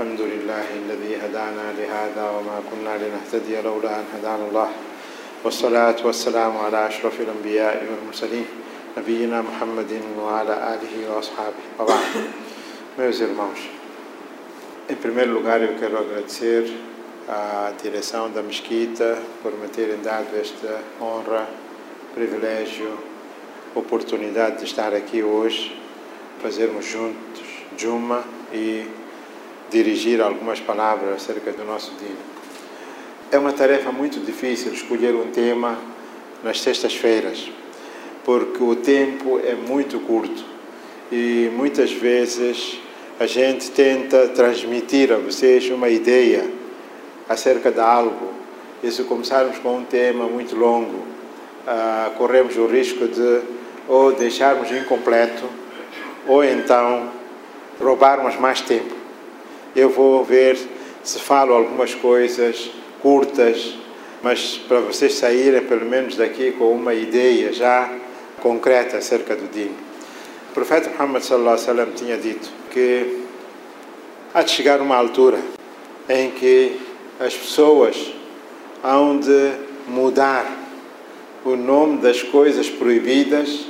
الحمد لله الذي هدانا لهذا وما كنا لنهتدي لولا أن هدانا الله والصلاة والسلام على أشرف الأنبياء والمرسلين نبينا محمد وعلى آله وأصحابه وبعد Meus irmãos, em primeiro lugar eu quero agradecer à direção da mesquita por me terem dado esta honra, privilégio, oportunidade de estar aqui hoje, fazermos juntos Juma e dirigir algumas palavras acerca do nosso dia. É uma tarefa muito difícil escolher um tema nas sextas-feiras, porque o tempo é muito curto e muitas vezes a gente tenta transmitir a vocês uma ideia acerca de algo. E se começarmos com um tema muito longo, uh, corremos o risco de ou deixarmos incompleto ou então roubarmos mais tempo. Eu vou ver se falo algumas coisas curtas, mas para vocês saírem pelo menos daqui com uma ideia já concreta acerca do dia. O profeta Muhammad sallallahu alaihi wasallam tinha dito que há de chegar uma altura em que as pessoas hão de mudar o nome das coisas proibidas,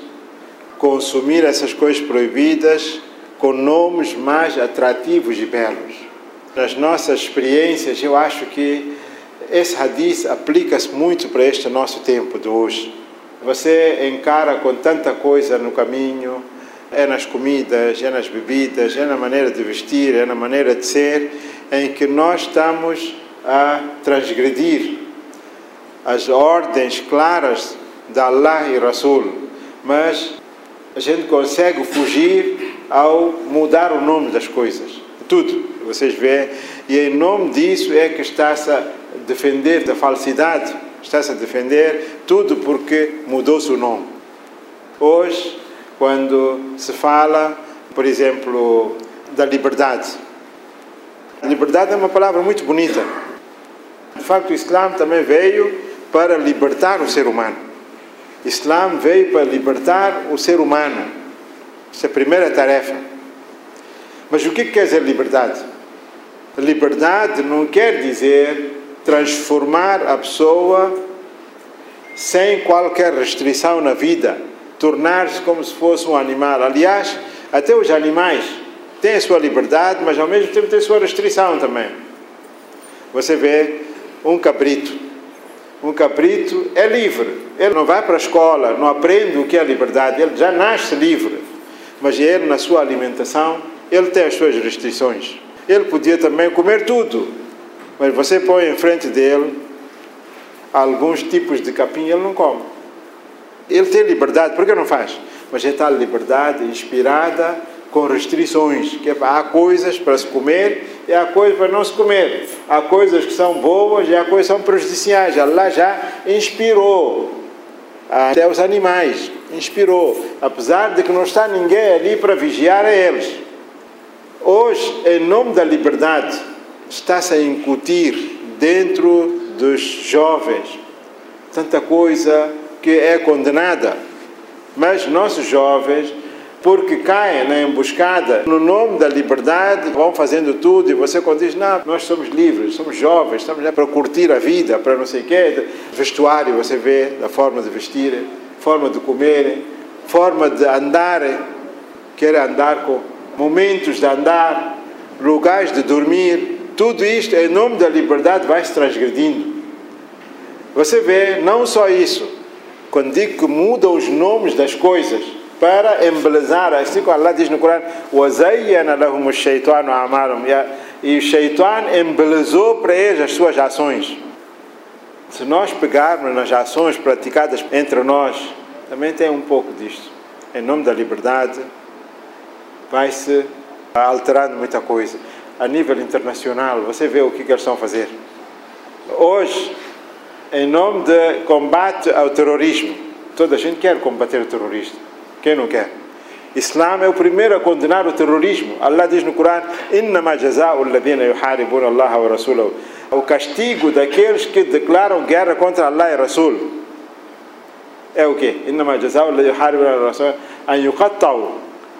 consumir essas coisas proibidas com nomes mais atrativos e belos. Nas nossas experiências, eu acho que esse hadith aplica-se muito para este nosso tempo de hoje. Você encara com tanta coisa no caminho, é nas comidas, é nas bebidas, é na maneira de vestir, é na maneira de ser, em que nós estamos a transgredir as ordens claras de Allah e Rasul, mas a gente consegue fugir ao mudar o nome das coisas. Tudo, vocês veem, e em nome disso é que está-se a defender da falsidade, está-se a defender tudo porque mudou-se o nome. Hoje, quando se fala, por exemplo, da liberdade, a liberdade é uma palavra muito bonita. De facto, o Islã também veio para libertar o ser humano. O Islã veio para libertar o ser humano. Essa é a primeira tarefa. Mas o que quer dizer liberdade? Liberdade não quer dizer transformar a pessoa sem qualquer restrição na vida, tornar-se como se fosse um animal. Aliás, até os animais têm a sua liberdade, mas ao mesmo tempo têm a sua restrição também. Você vê um cabrito. Um cabrito é livre. Ele não vai para a escola, não aprende o que é liberdade. Ele já nasce livre. Mas ele, na sua alimentação, ele tem as suas restrições. Ele podia também comer tudo, mas você põe em frente dele alguns tipos de capim ele não come. Ele tem liberdade, por que não faz? Mas é tal liberdade inspirada com restrições, que é, há coisas para se comer e há coisas para não se comer. Há coisas que são boas e há coisas que são prejudiciais. Allah já inspirou até os animais, inspirou, apesar de que não está ninguém ali para vigiar a eles. Hoje, em nome da liberdade, está-se a incutir dentro dos jovens tanta coisa que é condenada. Mas nossos jovens, porque caem na emboscada, no nome da liberdade, vão fazendo tudo e você quando diz, não, nós somos livres, somos jovens, estamos lá para curtir a vida, para não sei o quê, vestuário você vê, da forma de vestir, forma de comer, forma de andar, quer andar com momentos de andar, lugares de dormir, tudo isto em nome da liberdade vai se transgredindo. Você vê, não só isso, quando digo que mudam os nomes das coisas para embelezar, assim como Allah diz no Corão, e o Shaitan embelezou para eles as suas ações. Se nós pegarmos nas ações praticadas entre nós, também tem um pouco disto. Em nome da liberdade, vai-se alterando muita coisa. A nível internacional, você vê o que eles estão a fazer. Hoje, em nome de combate ao terrorismo, toda a gente quer combater o terrorismo. Quem não quer? Islã é o primeiro a condenar o terrorismo. Allah diz no Corão: "Innama jazaa'u Allah wa rasulahu". O castigo daqueles que declaram guerra contra Allah e Rasul é o quê? "Innama jazaa'u alladhina yuharibuna Allah wa rasulahu an yuqatta'u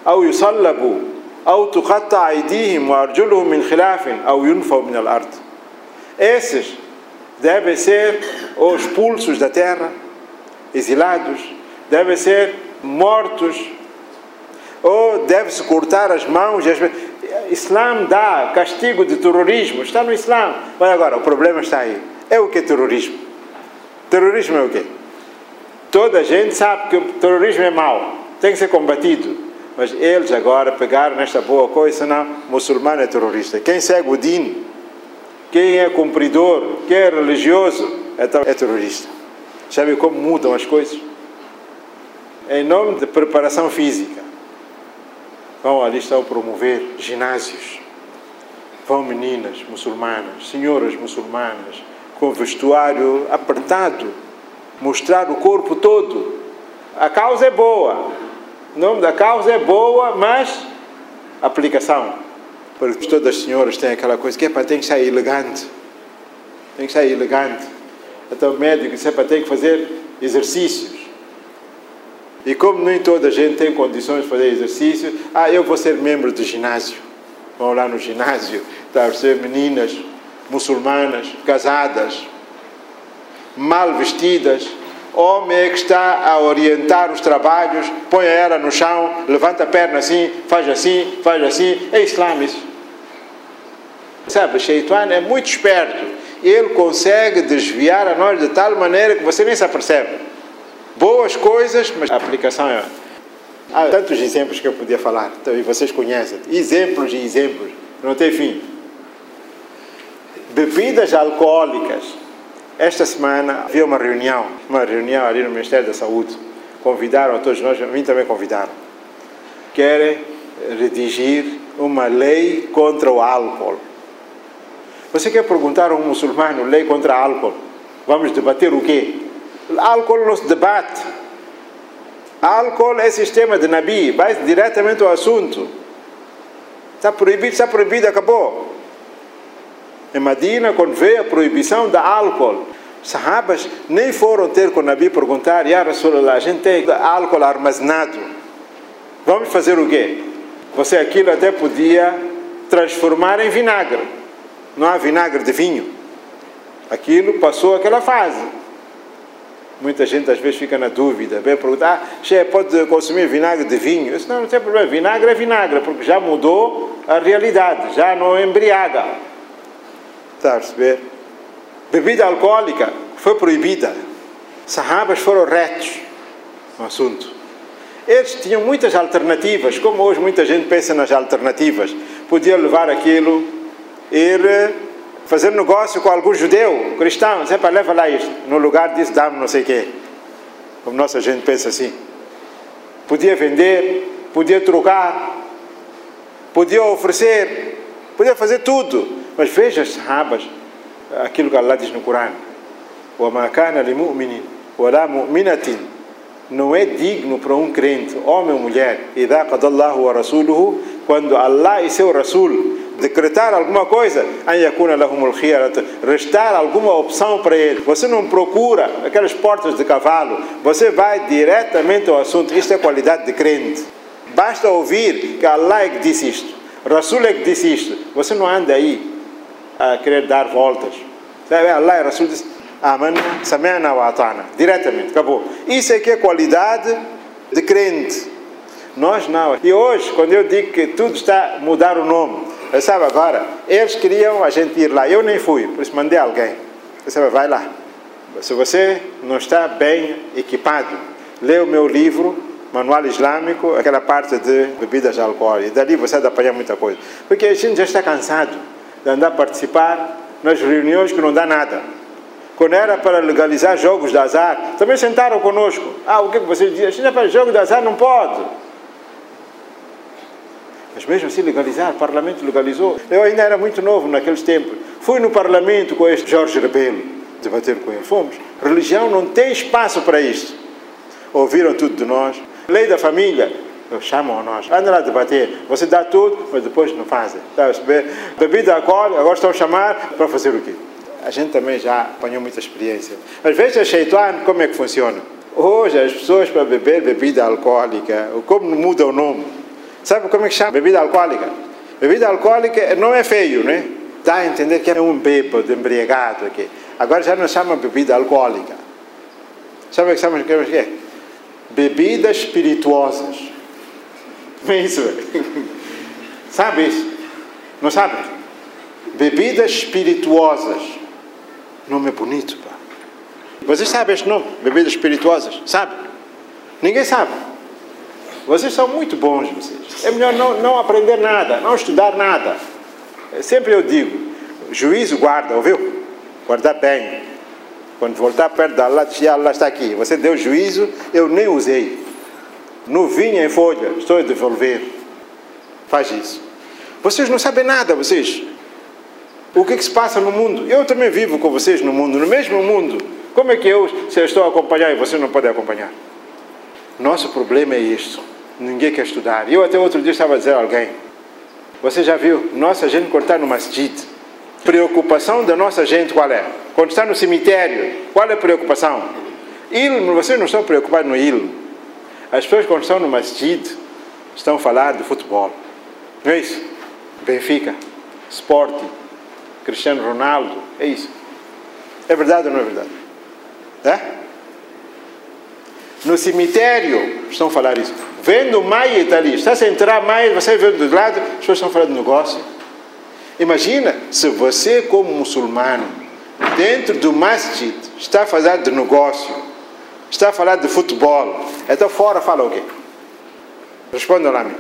aw yusallabu أو تقطع أيديهم وأرجلهم من خلاف أو ينفوا من الأرض esses devem ser ou expulsos da terra exilados devem ser mortos ou deve-se cortar as mãos as... Islã dá castigo de terrorismo está no Islã mas agora o problema está aí é o que é terrorismo terrorismo é o quê? Toda a gente sabe que o terrorismo é mau tem que ser combatido mas eles agora pegaram nesta boa coisa, não, muçulmano é terrorista. Quem segue o din, quem é cumpridor, quem é religioso, é, é terrorista. Sabe como mudam as coisas? Em nome de preparação física, vão ali estão promover ginásios. Vão meninas muçulmanas, senhoras muçulmanas, com vestuário apertado, mostrar o corpo todo. A causa é boa, o nome da causa é boa, mas aplicação. Porque todas as senhoras têm aquela coisa que é para tem que sair elegante. Tem que sair elegante. Até o médico disse para tem que fazer exercícios. E como nem toda a gente tem condições de fazer exercício, ah, eu vou ser membro do ginásio. Vão lá no ginásio, tá, ser meninas muçulmanas, casadas, mal vestidas, homem é que está a orientar os trabalhos, põe ela no chão, levanta a perna assim, faz assim, faz assim. É Islã isso. Sabe, Shaitan é muito esperto. Ele consegue desviar a nós de tal maneira que você nem se apercebe. Boas coisas, mas a aplicação é. Há tantos exemplos que eu podia falar, então, e vocês conhecem. Exemplos e exemplos, não tem fim. Bebidas alcoólicas esta semana havia uma reunião, uma reunião ali no Ministério da Saúde. Convidaram a todos nós, a mim também convidaram. Querem redigir uma lei contra o álcool. Você quer perguntar a um muçulmano lei contra álcool? Vamos debater o quê? Álcool não se debate. Álcool é sistema de Nabi, vai diretamente ao assunto. Está proibido, está proibido, acabou. Em Madina, quando veio a proibição da álcool, sahabas nem foram ter com o Nabi perguntar, Ya Rasulullah, a gente tem álcool armazenado, vamos fazer o quê? Você aquilo até podia transformar em vinagre. Não há vinagre de vinho. Aquilo passou aquela fase. Muita gente às vezes fica na dúvida, vem perguntar, ah, pode consumir vinagre de vinho? Eu disse, não, não tem problema, vinagre é vinagre, porque já mudou a realidade, já não embriaga. Está a perceber? Bebida alcoólica foi proibida. Sahabas foram retos no assunto. Eles tinham muitas alternativas, como hoje muita gente pensa nas alternativas. Podia levar aquilo, ir fazer negócio com algum judeu, cristão, sempre leva lá isto. No lugar disso, dá-me não sei o quê. Como nossa gente pensa assim. Podia vender, podia trocar, podia oferecer, podia fazer tudo. Mas veja as sahabas, aquilo que Allah diz no Corão: وَمَا كَانَ لِمُؤْمِنٍ وَلَا مُؤْمِنَةٍ não é digno para um crente, homem ou mulher, إِذَا قَدَ اللَّهُ وَرَسُولُهُ quando Allah e seu Rasul decretar alguma coisa, أن يكون لهم الخيرة restar alguma opção para ele. Você não procura aquelas portas de cavalo, você vai diretamente ao assunto. Isto é qualidade de crente. Basta ouvir que Allah é que disse isto, Rasul é que disse isto. Você não anda aí a querer dar voltas. Sabe? Allah e Rasul diz, Amanna, Sami'na wa atana. Diretamente, acabou. Isso é que é qualidade de crente. Nós não. E hoje, quando eu digo que tudo está a mudar o nome, sabe agora, eles queriam a gente ir lá. Eu nem fui, por isso mandei alguém. Eu sabe, vai lá. Se você não está bem equipado, lê o meu livro, Manual Islâmico, aquela parte de bebidas alcoólicas. Dali você vai apanhar muita coisa. Porque a gente já está cansado de andar a participar nas reuniões que não dá nada. Quando era para legalizar jogos de azar, também sentaram conosco. Ah, o que, é vocês dizem? Se é para jogo de azar, não pode. Mas mesmo assim legalizar, o parlamento legalizou. Eu ainda era muito novo naqueles tempos. Fui no parlamento com este Jorge Rebelo, debater com ele. Fomos. Religião não tem espaço para isso. Ouviram tudo de nós. Lei da família, chamam nós, anda lá debater, você dá tudo, mas depois não fazem. Tá, bebida alcoólica, agora estão a chamar para fazer o quê? A gente também já apanhou muita experiência. Mas veja, Shaitan, como é que funciona. Hoje as pessoas para beber bebida alcoólica, como muda o nome? Sabe como é que chama? Bebida alcoólica. Bebida alcoólica não é feio, né? Dá a entender que é um bêbado, embriagado aqui. Agora já não chama bebida alcoólica. Sabe o que chama? O que é? Bebidas espirituosas. Não é isso? sabe isso? Não sabe? Bebidas espirituosas. Nome é bonito, pá. Vocês sabem este nome? Bebidas espirituosas? Sabe? Ninguém sabe. Vocês são muito bons, vocês. É melhor não, não aprender nada, não estudar nada. Sempre eu digo, juízo guarda, ouviu? Guardar bem. Quando voltar perto da Allah, diz, Allah está aqui. Você deu juízo, eu nem usei. No vinho em folha, estou a devolver. Faz isso. Vocês não sabem nada, vocês. O que, que se passa no mundo? Eu também vivo com vocês no mundo, no mesmo mundo. Como é que eu, se eu estou a acompanhar e vocês não podem acompanhar? Nosso problema é isto. Ninguém quer estudar. Eu até outro dia estava a dizer a alguém, você já viu nossa gente cortar no masjid? Preocupação da nossa gente qual é? Quando está no cemitério, qual é a preocupação? Ilmo, vocês não estão preocupados no ilmo. As pessoas quando estão no masjid estão a falar de futebol. Não é isso? Benfica, Sporting, Cristiano Ronaldo, é isso. É verdade ou não é verdade? É? No cemitério estão a falar isso. Vendo Maia está ali, está a entrar Maia, você vê do lado, as pessoas estão falando de negócio. Imagina se você, como muçulmano, dentro do masjid, está a falar de negócio, está a falar de futebol, então fora fala o quê? Responda lá, -me.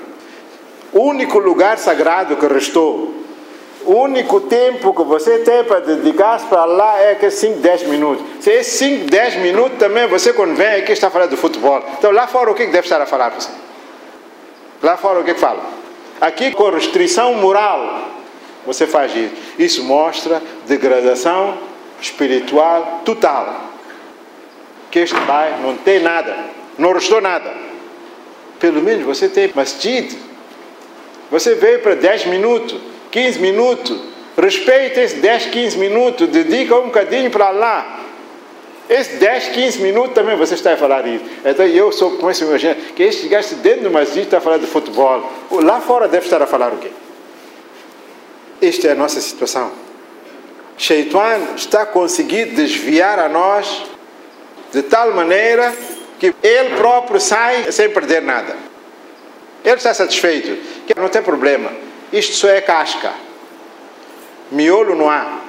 O único lugar sagrado que restou, o único tempo que você tem para dedicar para Allah é que 5, 10 minutos. Se é 5, 10 minutos também, você quando vem aqui está a falar de futebol. Então lá fora o que deve estar a falar você? Lá fora o que fala? Aqui com restrição moral, você faz isso. Isso mostra degradação espiritual total. Que este pai não tem nada, não restou nada. Pelo menos você tem masjid. Você veio para 10 minutos, 15 minutos. Respeita esses 10, 15 minutos. Dedica um bocadinho para lá. Esses 10, 15 minutos também você está a falar isso. Então eu sou, começo a imaginar que este gajo dentro do masjid está a falar de futebol. Lá fora deve estar a falar o quê? Esta é a nossa situação. Shaitan está conseguindo desviar a nós de tal maneira que ele próprio sai sem perder nada. Ele está satisfeito, que não tem problema. Isto só é casca. Miolo não há.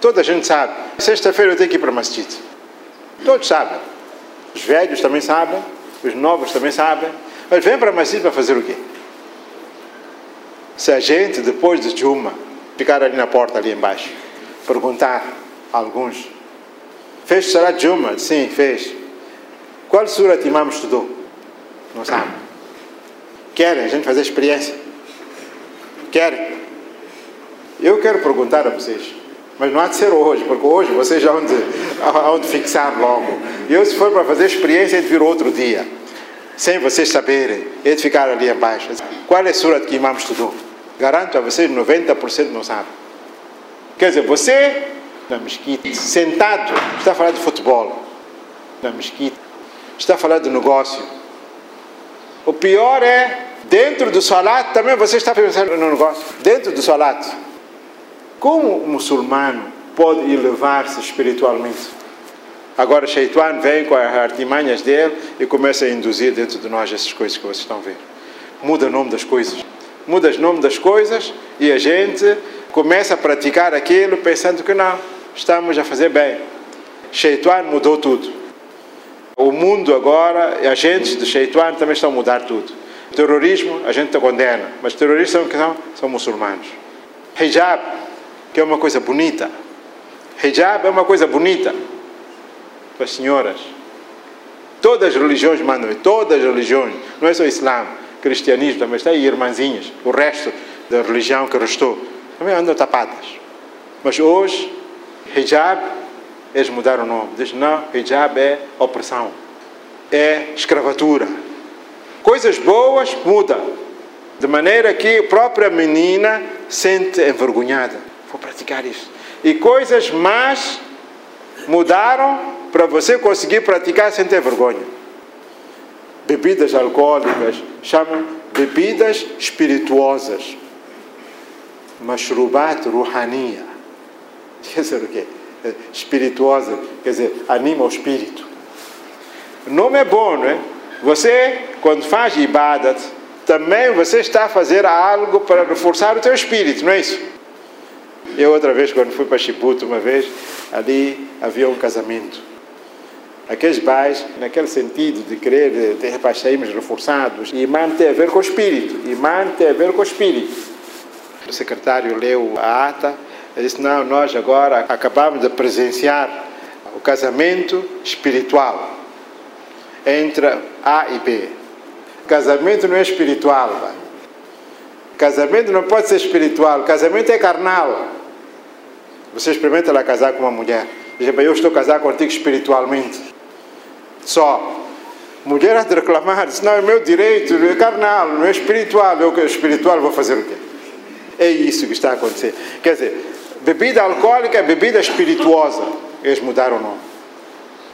Toda a gente sabe. Sexta-feira eu tenho que ir para o masjid. Todos sabem. Os velhos também sabem, os novos também sabem. Mas vem para o masjid para fazer o quê? Se a gente, depois de Juma, ficar ali na porta, ali embaixo, perguntar a alguns: Fez Salat Juma? Sim, fez. Qual surat imam estudou? Não sabe. Querem a gente fazer experiência? Querem? Eu quero perguntar a vocês, mas não há de ser hoje, porque hoje vocês já vão de, fixar logo. Eu, se for para fazer experiência, é de vir outro dia, sem vocês saberem, é de ficar ali embaixo. Qual é a surat que imam estudou? Garanto a vocês, 90% não sabe. Quer dizer, você na mesquita, sentado, está a falar de futebol. Na mesquita, está a falar de negócio. O pior é, dentro do salat, também você está pensando no negócio. Dentro do salat. Como o muçulmano pode elevar-se espiritualmente? Agora, Shaitan vem com as artimanhas dele e começa a induzir dentro de nós essas coisas que vocês estão vendo. Muda o nome das coisas muda o nome das coisas e a gente começa a praticar aquilo pensando que não, estamos a fazer bem. Sheituan mudou tudo. O mundo agora, agentes do Sheituan também estão a mudar tudo. Terrorismo, a gente condena, mas terroristas são, são, são muçulmanos. Hijab, que é uma coisa bonita. Hijab é uma coisa bonita para as senhoras. Todas as religiões mandam, todas as religiões, não é só o Islã cristianismo também está aí, irmãzinhas, o resto da religião que restou, também andam tapadas. Mas hoje, hijab, eles mudaram o nome. Dizem, não, hijab é opressão, é escravatura. Coisas boas mudam, de maneira que a própria menina sente envergonhada. Vou praticar isso. E coisas más mudaram para você conseguir praticar sem ter vergonha bebidas alcoólicas, chamam bebidas espirituosas. Mashrubat ruhaniya. Quer dizer o quê? Espirituosa, quer dizer, anima o espírito. O nome é bom, não é? Você, quando faz ibadat, também você está a fazer algo para reforçar o teu espírito, não é isso? Eu outra vez, quando fui para Chibuto, uma vez, ali havia um casamento. Aqueles pais, naquele sentido de querer ter repaixaímos reforçados, imã tem a ver com o espírito, imã tem a ver com o espírito. O secretário leu a ata e disse, não, nós agora acabamos de presenciar o casamento espiritual entre A e B. Casamento não é espiritual. Casamento não pode ser espiritual. Casamento é carnal. Você experimenta lá casar com uma mulher. Diz, eu estou casado contigo espiritualmente. Só. Mulher de reclamar, diz, não, é meu direito, é carnal, não é espiritual. Eu espiritual vou fazer o quê? É isso que está a acontecer. Quer dizer, bebida alcoólica é bebida espirituosa. Eles mudaram o nome.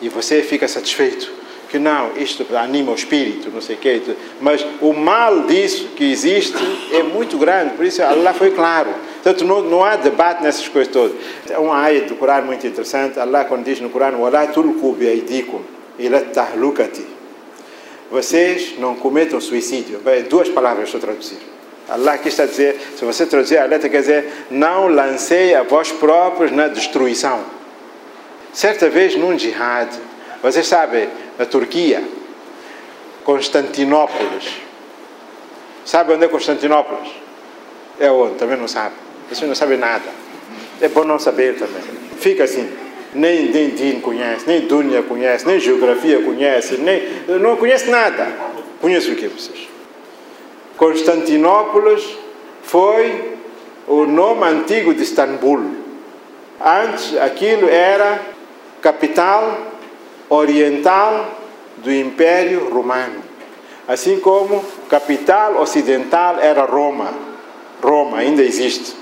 E você fica satisfeito. Que não, isto anima o espírito, não sei o quê. Mas o mal disso que existe é muito grande. Por isso, Allah foi claro. Portanto, não, não há debate nessas coisas todas. É uma área do Corão muito interessante. Allah, quando diz no Corão, وَلَا تُلْقُوا بِأَيْدِيكُمْ ilat Vocês não cometam suicídio. Duas palavras estou a traduzir. Allah aqui está a dizer, se você traduzir a letra, quer dizer, não lancei a vós próprios na destruição. Certa vez, num jihad, vocês sabem, na Turquia, Constantinópolis. Sabe onde é Constantinópolis? É onde? Também não sabe. Você não sabe nada. É bom não saber também. Fica assim. Nem, nem Din conhece, nem Dunya conhece, nem geografia conhece, nem, não conhece nada. Conhece o que vocês? Constantinópolis foi o nome antigo de Istambul. Antes aquilo era capital oriental do Império Romano. Assim como capital ocidental era Roma. Roma ainda existe.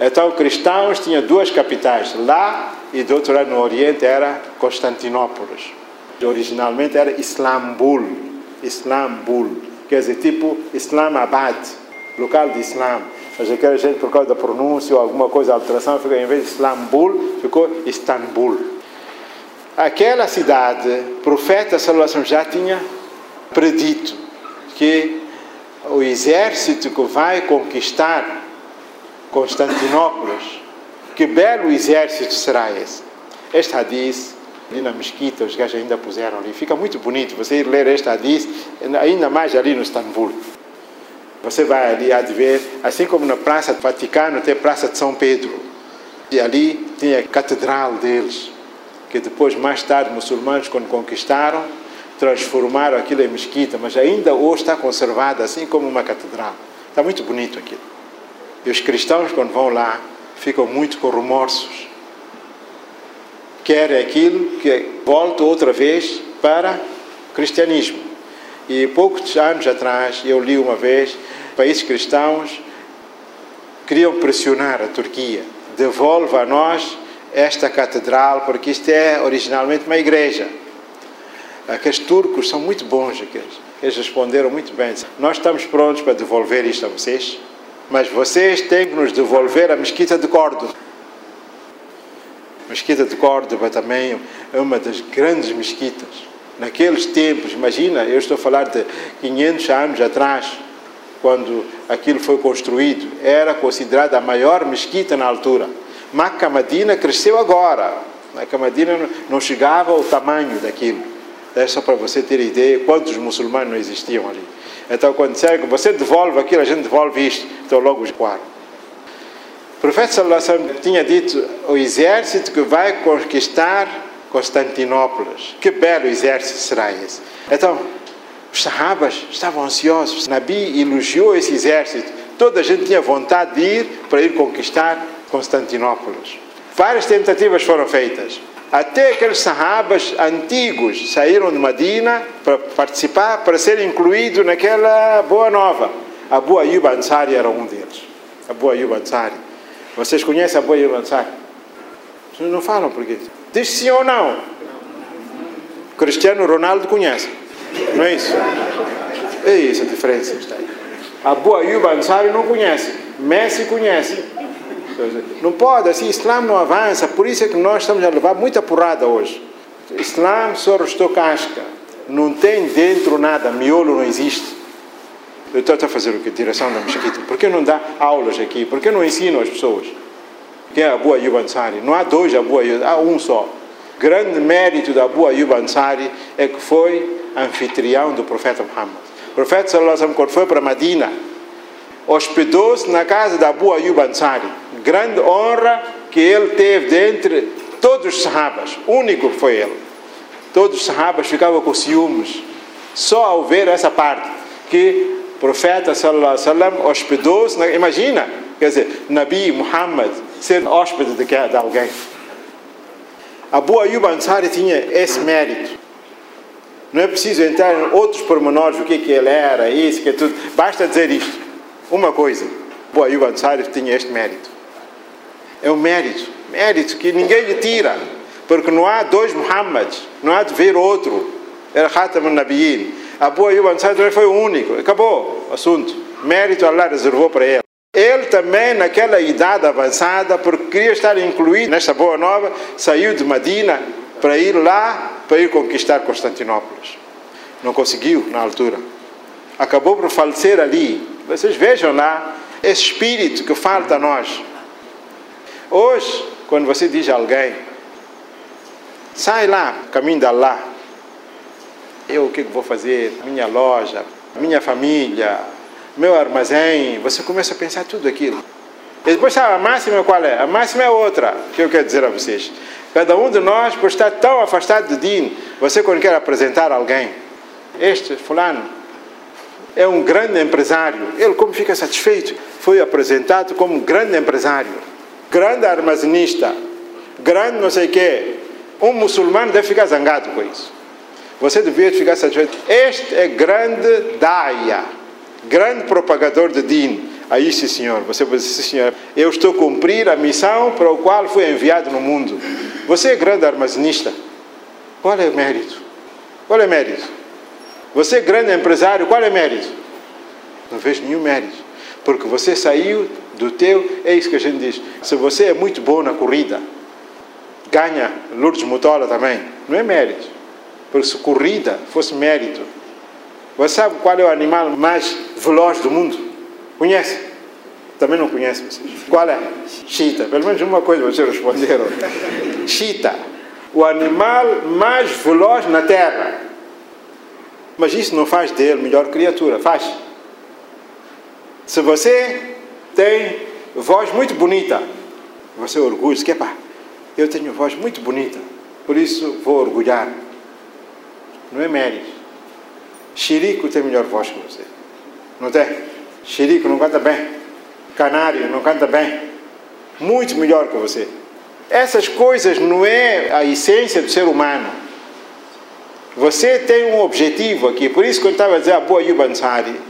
Então, cristãos tinham duas capitais, lá e do outro lado no Oriente era Constantinópolis. Originalmente era Islambul. Islambul. Quer dizer, tipo Islamabad, local de Islam. Mas aquela gente, por causa da pronúncia ou alguma coisa, alteração, ficou, em vez de Islambul, ficou Istambul. Aquela cidade, o profeta Sallallahu já tinha predito que o exército que vai conquistar Constantinópolis, que belo exército será esse? Este hadith, ali na mesquita, os gajos ainda puseram ali, fica muito bonito você ir ler este hadith, ainda mais ali no Istambul. Você vai ali a ver, assim como na Praça do Vaticano tem a Praça de São Pedro, e ali tem a catedral deles que depois, mais tarde, muçulmanos, quando conquistaram, transformaram aquilo em mesquita, mas ainda hoje está conservada, assim como uma catedral. Está muito bonito aquilo. E os cristãos, quando vão lá, ficam muito com remorsos. Querem aquilo que volta outra vez para o cristianismo. E poucos anos atrás, eu li uma vez, países cristãos queriam pressionar a Turquia. Devolva a nós esta catedral, porque isto é originalmente uma igreja. Aqueles turcos são muito bons, aqueles. Eles responderam muito bem. Nós estamos prontos para devolver isto a vocês, mas vocês têm que nos devolver a mesquita de Córdoba. Mesquita de Córdoba também é uma das grandes mesquitas. Naqueles tempos, imagina, eu estou a falar de 500 anos atrás, quando aquilo foi construído, era considerada a maior mesquita na altura. Maca Madina cresceu agora. Maca Madina não chegava ao tamanho daquilo. É só para você ter ideia quantos muçulmanos não existiam ali. Então, quando disseram que você devolve aquilo, a gente devolve isto. Então, logo os quatro. O profeta Sallallahu tinha dito o exército que vai conquistar Constantinópolis. Que belo exército será esse? Então, os sahabas estavam ansiosos. Nabi elogiou esse exército. Toda a gente tinha vontade de ir para ir conquistar Constantinópolis. Várias tentativas foram feitas. Até aqueles sahabas antigos saíram de Medina para participar, para ser incluído naquela boa nova. Abu Ayyub Ansari era um deles. Abu Ayyub Ansari. Vocês conhecem Ayyub Ansari? Vocês não falam porquê. Diz sim ou não. Cristiano Ronaldo conhece. Não é isso? É isso a diferença. Abu Ayyub Ansari não conhece, Messi conhece. Não pode, assim, Islã não avança, por isso é que nós estamos a levar muita porrada hoje. Islã só restou casca, não tem dentro nada, miolo não existe. Eu estou a fazer o que? Direção da mesquita. Por que não dá aulas aqui? Por que não ensina as pessoas? Quem é Abu Ayyub Ansari? Não há dois Abu Ayyub, há um só. Grande mérito da Abu Ayyub Ansari é que foi anfitrião do profeta Muhammad. O profeta sallallahu alaihi quando foi para Medina, hospedou-se na casa da Abu Ayyub Ansari. Grande honra que ele teve dentre todos os sahabas. Único foi ele. Todos os sahabas ficavam com ciúmes. Só ao ver essa parte que o profeta sallallahu alaihi wasallam hospedou-se, imagina, quer dizer, Nabi Muhammad ser hóspede de, de alguém. Abu Ayyub Ansari tinha esse mérito. Não é preciso entrar em outros pormenores, o que, que ele era, isso, que é tudo. Basta dizer isto. Uma coisa. Abu Ayyub Ansari tinha este mérito. É um mérito. Mérito que ninguém lhe tira. Porque não há dois Muhammads. Não há de ver outro. Era Khatam al-Nabiyin. Ayyub Ansari também foi o único. Acabou o assunto. Mérito Allah reservou para ele. Ele também, naquela idade avançada, porque queria estar incluído nesta boa nova, saiu de Medina para ir lá, para ir conquistar Constantinopla. Não conseguiu na altura. Acabou por falecer ali. Vocês vejam lá esse espírito que falta a nós. Hoje, quando você diz a alguém, sai lá, caminho de Allah. Eu o que vou fazer? Minha loja, minha família, meu armazém, você começa a pensar tudo aquilo. E depois sabe, a máxima qual é? A máxima é outra, que eu quero dizer a vocês. Cada um de nós, por estar tão afastado de Din, você quando quer apresentar alguém, este fulano é um grande empresário, ele como fica satisfeito? Foi apresentado como um grande empresário, grande armazenista, grande não sei o quê. Um muçulmano deve ficar zangado com isso. Você devia ficar satisfeito. Este é grande daia grande propagador de Din. Aí, sim, senhor, você vai dizer, senhor, eu estou a cumprir a missão para a qual fui enviado no mundo. Você é grande armazenista. Qual é o mérito? Qual é o mérito? Você é grande empresário, qual é o mérito? Não vejo nenhum mérito. Porque você saiu do teu, é isso que a gente diz. Se você é muito bom na corrida, ganha Lourdes Mutola também. Não é mérito. Porque se corrida fosse mérito, você sabe qual é o animal mais veloz do mundo? Conhece? Também não conhece vocês. Qual é? Chita. Pelo menos uma coisa vocês responderam. Chita. O animal mais veloz na Terra. Mas isso não faz dele melhor criatura. Faz. Se você tem voz muito bonita, você orgulha, que pá, eu tenho voz muito bonita, por isso vou orgulhar. Não é mérito. Chirico tem melhor voz que você. Não tem? Chirico não canta bem. Canário não canta bem. Muito melhor que você. Essas coisas não é a essência do ser humano. Você tem um objetivo aqui. Por isso que eu estava a dizer a Boa Yubansari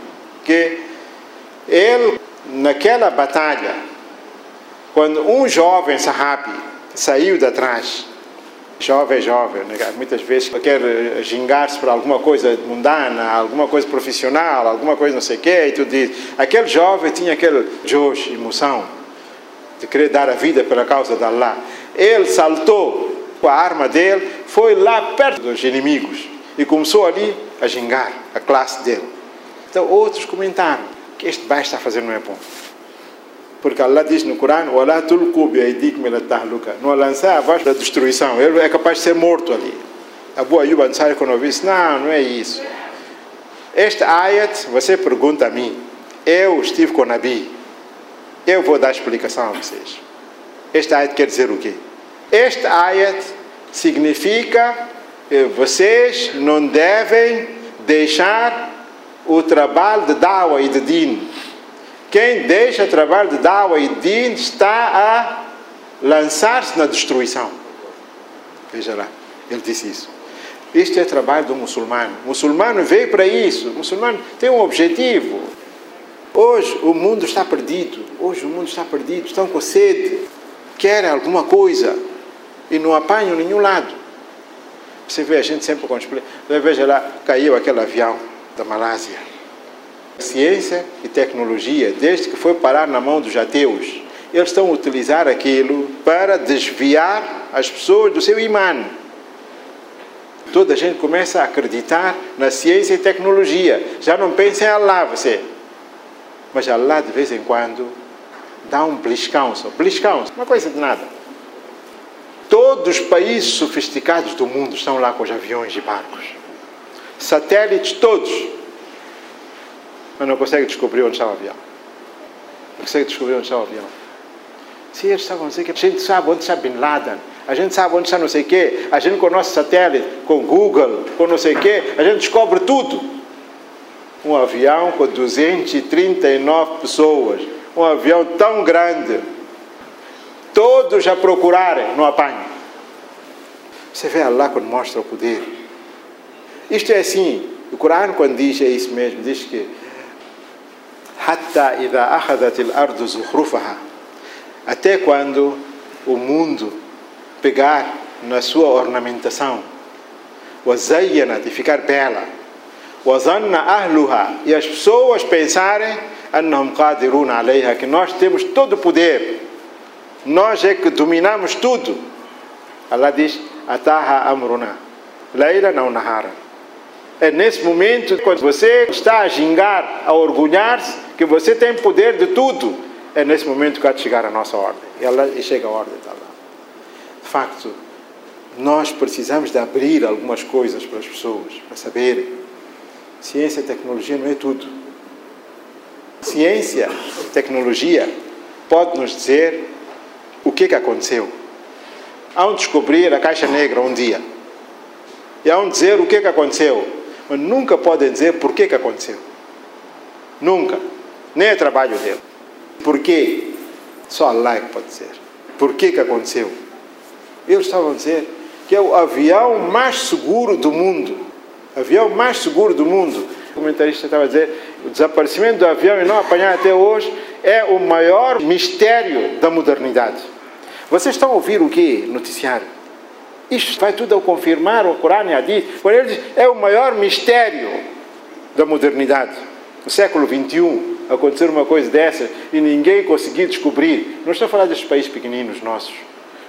que ele, naquela batalha, quando um jovem sahabi saiu de atrás jovem, jovem, né? muitas vezes quer gingar-se para alguma coisa mundana, alguma coisa profissional, alguma coisa não sei o quê, e tudo isso. Aquele jovem tinha aquele josh, emoção, de querer dar a vida pela causa de Allah. Ele saltou com a arma dele, foi lá perto dos inimigos e começou ali a gingar a classe dele. Então outros comentaram que este baixo está fazendo não é bom. Porque Allah diz no Corão: "Wala ila tahluka". Não lançar a voz da destruição. Ele é capaz de ser morto ali. Abu Ayyub Ansari quando disse: "Não, não é isso". Este ayat, você pergunta a mim. Eu estive com o Nabi. Eu vou dar explicação a vocês. Este ayat quer dizer o quê? Este ayat significa que vocês não devem deixar o trabalho de dawa e de din quem deixa o trabalho de Dawa e Din está a lançar-se na destruição. Veja lá, ele disse isso. Este é trabalho do muçulmano. O muçulmano veio para isso. O muçulmano tem um objetivo. Hoje o mundo está perdido. Hoje o mundo está perdido. Estão com sede. Querem alguma coisa e não apanham nenhum lado. Você vê a gente sempre com explica. Veja lá, caiu aquele avião da Malásia. Ciência e tecnologia, desde que foi parar na mão dos ateus, eles estão a utilizar aquilo para desviar as pessoas do seu imã. Toda a gente começa a acreditar na ciência e tecnologia. Já não pensa em Allah, você. Mas Allah, de vez em quando, dá um beliscão só. Beliscão, uma coisa de nada. Todos os países sofisticados do mundo estão lá com os aviões e barcos. Satélites todos. Mas não consegue descobrir onde está o avião. Não consegue descobrir onde está o avião. Se eles estavam dizer que a gente sabe onde está Bin Laden, a gente sabe onde está não sei o quê, a gente com o nosso satélite, com Google, com não sei o quê, a gente descobre tudo. Um avião com 239 pessoas, um avião tão grande, todos a procurarem, não apanham. Você vê Allah quando mostra o poder. Isto é assim, o Corão quando diz é isso mesmo, diz que até quando o mundo pegar na sua ornamentação, e ficar bela, e as pessoas pensarem que nós temos todo o poder, nós é que dominamos tudo. Allah diz, ataha amruna, leila não nahara é nesse momento quando você está a gingar a orgulhar-se que você tem poder de tudo é nesse momento que há de chegar a nossa ordem. E, ela, chega a ordem de Allah. De facto, nós precisamos de abrir algumas coisas para as pessoas, para saberem. Ciência e tecnologia não é tudo. Ciência, tecnologia, pode nos dizer o que, que aconteceu. Há um descobrir a caixa negra um dia. E há um dizer o que, que aconteceu. Mas nunca podem dizer por que, que aconteceu. Nunca. Nem é trabalho dele. Por quê? Só Allah é que pode dizer. Por que, que aconteceu? Eles estavam a dizer que é o avião mais seguro do mundo. Avião mais seguro do mundo. O comentarista estava a dizer o desaparecimento do avião e não apanhar até hoje é o maior mistério da modernidade. Vocês estão a ouvir o que? Noticiário. Isto vai tudo a confirmar o Corão e a Hadith. Quando ele diz, é o maior mistério da modernidade. No século XXI, acontecer uma coisa dessa e ninguém conseguir descobrir. Não estou a falar destes países pequeninos nossos.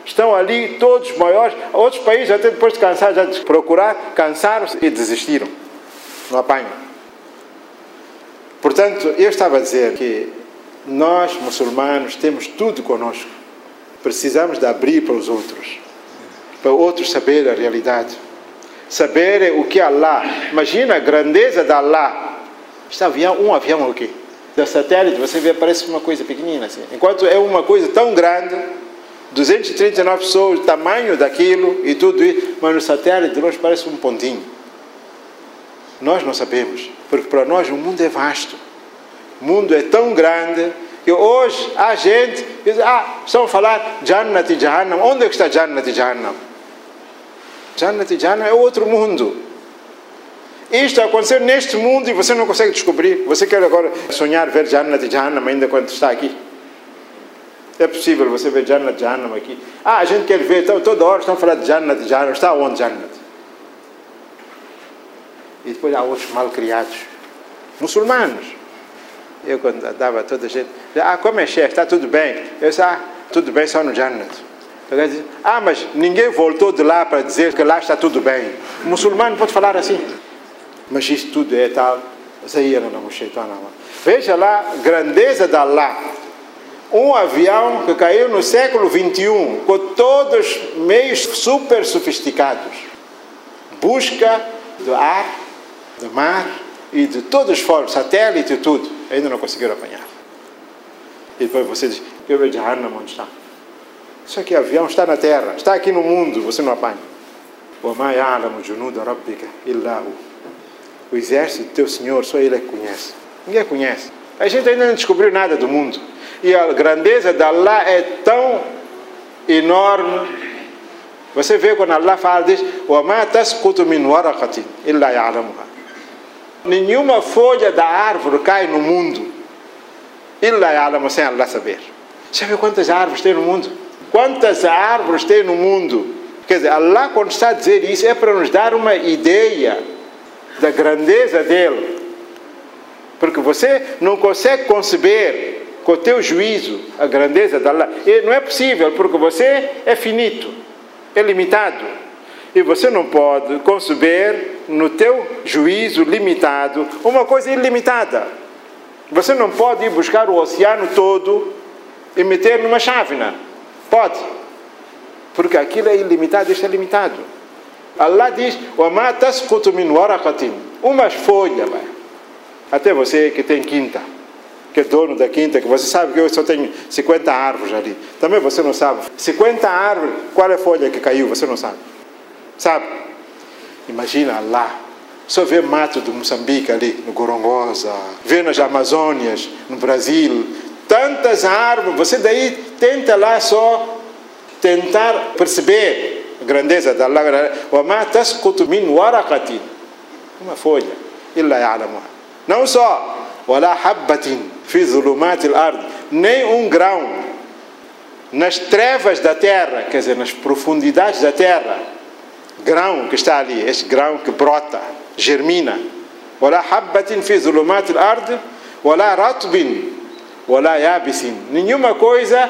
Estão ali todos maiores. Outros países, até depois de cansar, já de procurar, cansaram-se e desistiram. Não apanham. Portanto, eu estava a dizer que nós, muçulmanos, temos tudo conosco. Precisamos de abrir para os outros. Para outros saberem a realidade. Saberem o que Allah. Imagina a grandeza de Allah. Este avião, um avião é o quê? da satélite, você vê, parece uma coisa pequenina assim. Enquanto é uma coisa tão grande, 239 pessoas, tamanho daquilo e tudo isso, mas no satélite de longe parece um pontinho. Nós não sabemos, porque para nós o mundo é vasto. O mundo é tão grande que hoje há gente que diz, ah, estão a falar Jannat e Jahannam. Onde é que está Jannat e Jahannam? Jannat e Jahannam é outro mundo. Isto aconteceu neste mundo e você não consegue descobrir. Você quer agora sonhar ver Jannat e ainda quando está aqui? É possível você ver Jannat e aqui. Ah, a gente quer ver, então, toda hora estão falando de Jannat e. Está onde Jannat? E depois há outros mal criados, muçulmanos. Eu quando andava toda a gente, ah, como é chefe, está tudo bem. Eu disse, ah, tudo bem só no Jannat. Ah, mas ninguém voltou de lá para dizer que lá está tudo bem. O muçulmano pode falar assim. Mas isto tudo é tal. Veja lá a grandeza de Allah. Um avião que caiu no século XXI, com todos meios super sofisticados. Busca do ar, do mar e de todas as formas, satélite e tudo. Ainda não conseguiram apanhar. E depois você diz: Eu vejo Jahannam onde está. Só que avião está na terra, está aqui no mundo, você não apanha. O exército do teu Senhor, só Ele é que conhece. Ninguém conhece. A gente ainda não descobriu nada do mundo. E a grandeza de Allah é tão enorme. Você vê quando Allah fala, diz, Nenhuma folha da árvore cai no mundo. Illa sem Allah saber. Já viu quantas árvores tem no mundo? Quantas árvores tem no mundo? Quer dizer, Allah quando está a dizer isso é para nos dar uma ideia da grandeza dele. Porque você não consegue conceber com o teu juízo a grandeza de Allah. E não é possível, porque você é finito, é limitado. E você não pode conceber no teu juízo limitado uma coisa ilimitada. Você não pode ir buscar o oceano todo e meter numa chávena. Pode. Porque aquilo é ilimitado, isto é limitado. Allah diz, umas folhas, vai. até você que tem quinta, que é dono da quinta, que você sabe que eu só tenho 50 árvores ali. Também você não sabe. 50 árvores, qual é a folha que caiu? Você não sabe. Sabe? Imagina lá Só vê mato do Moçambique ali, no Gorongosa, vê nas Amazônias, no Brasil, Tantas árvores. Você daí tenta lá só tentar perceber a grandeza da Allah. وَمَا تَسْقُطُ مِنْ وَرَقَةٍ Uma folha. إِلَّا يَعْلَمُهَا Não só. وَلَا حَبَّةٍ فِي ظُلُمَاتِ الْأَرْضِ Nem um grão nas trevas da terra, quer dizer, nas profundidades da terra. Grão que está ali, este grão que brota, germina. وَلَا حَبَّةٍ فِي ظُلُمَاتِ الْأَرْضِ وَلَا رَطْبٍ wala yabisin, nenhuma coisa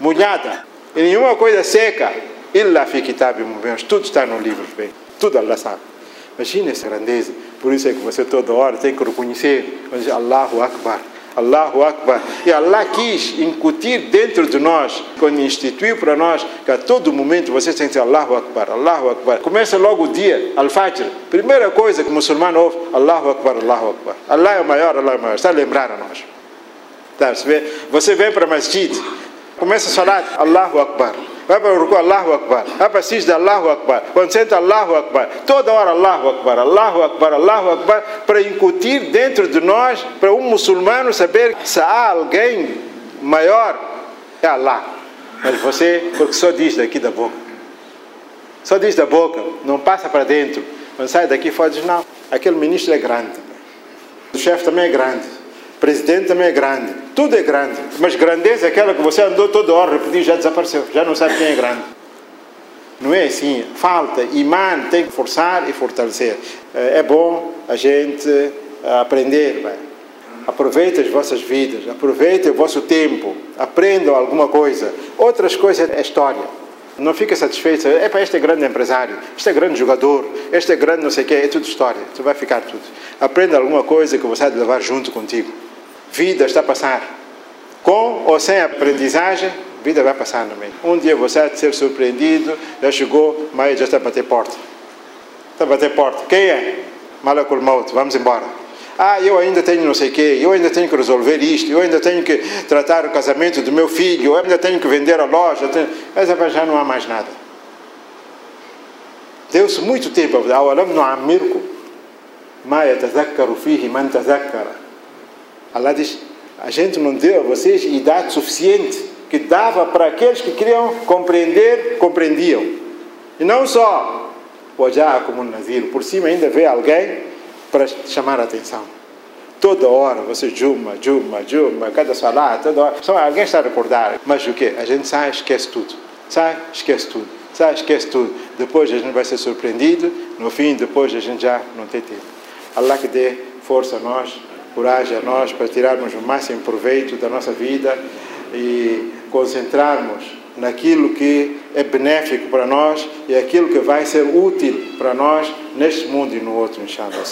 molhada e nenhuma coisa seca, illa fi kitab mubin, tudo está no livro, bem, tudo Allah sabe. Imagina essa grandeza, por isso é que você toda hora tem que reconhecer, diz Allahu Akbar, Allahu Akbar. E Allah quis incutir dentro de nós, quando instituiu para nós, que a todo momento você tem que dizer Allahu Akbar, Allahu Akbar. Começa logo o dia, Al-Fajr. Primeira coisa que o muçulmano ouve, Allahu Akbar, Allahu Akbar. Allah é o maior, Allah é o maior. Está a lembrar a nós. Tá, você vem para a masjid, Começa a salat, Allahu Akbar. Vai para o ruku, Allahu Akbar. Vai para a sijda, Allahu Akbar. Quando senta, Allahu Akbar. Toda hora, Allahu Akbar, Allahu Akbar, Allahu Akbar. Para incutir dentro de nós, para um muçulmano saber se há alguém maior, é Allah. Mas você, porque só diz daqui da boca. Só diz da boca, não passa para dentro. Quando sai daqui fora, diz, não, aquele ministro é grande. O chefe também é grande presidente também é grande, tudo é grande, mas grandeza é aquela que você andou toda hora repetir já desapareceu, já não sabe quem é grande. Não é assim, falta, imã tem que forçar e fortalecer. É bom a gente aprender, vai. Aproveite as vossas vidas, aproveite o vosso tempo, aprendam alguma coisa. Outras coisas é história. Não fica satisfeito, é para este é grande empresário, este é grande jogador, este é grande não sei o quê, é tudo história, tu vai ficar tudo. Aprenda alguma coisa que você vai levar junto contigo Vida está a passar. Com ou sem aprendizagem, vida vai passar no meio. Um dia você vai ser surpreendido, já chegou, mas já está a bater porta. Está a bater porta. Quem é? Malakul Maut, vamos embora. Ah, eu ainda tenho não sei o quê, eu ainda tenho que resolver isto, eu ainda tenho que tratar o casamento do meu filho, eu ainda tenho que vender a loja. Tenho... Mas já não há mais nada. Deu-se muito tempo. أولم نعمركم ما يتذكر فيه من تذكر Allah diz, a gente não deu a vocês idade suficiente que dava para aqueles que queriam compreender, compreendiam. E não só, como um nazir, por cima ainda vê alguém para chamar a atenção. Toda hora, você juma, juma, juma, cada salat, toda hora. Só alguém está a recordar. Mas o que? A gente sai esquece tudo. Sai, esquece tudo. Sai, esquece tudo. Depois a gente vai ser surpreendido. No fim, depois a gente já não tem tempo. Allah que dê força a nós coragem a nós para tirarmos o máximo proveito da nossa vida e concentrarmos naquilo que é benéfico para nós e aquilo que vai ser útil para nós neste mundo e no outro, inshallah.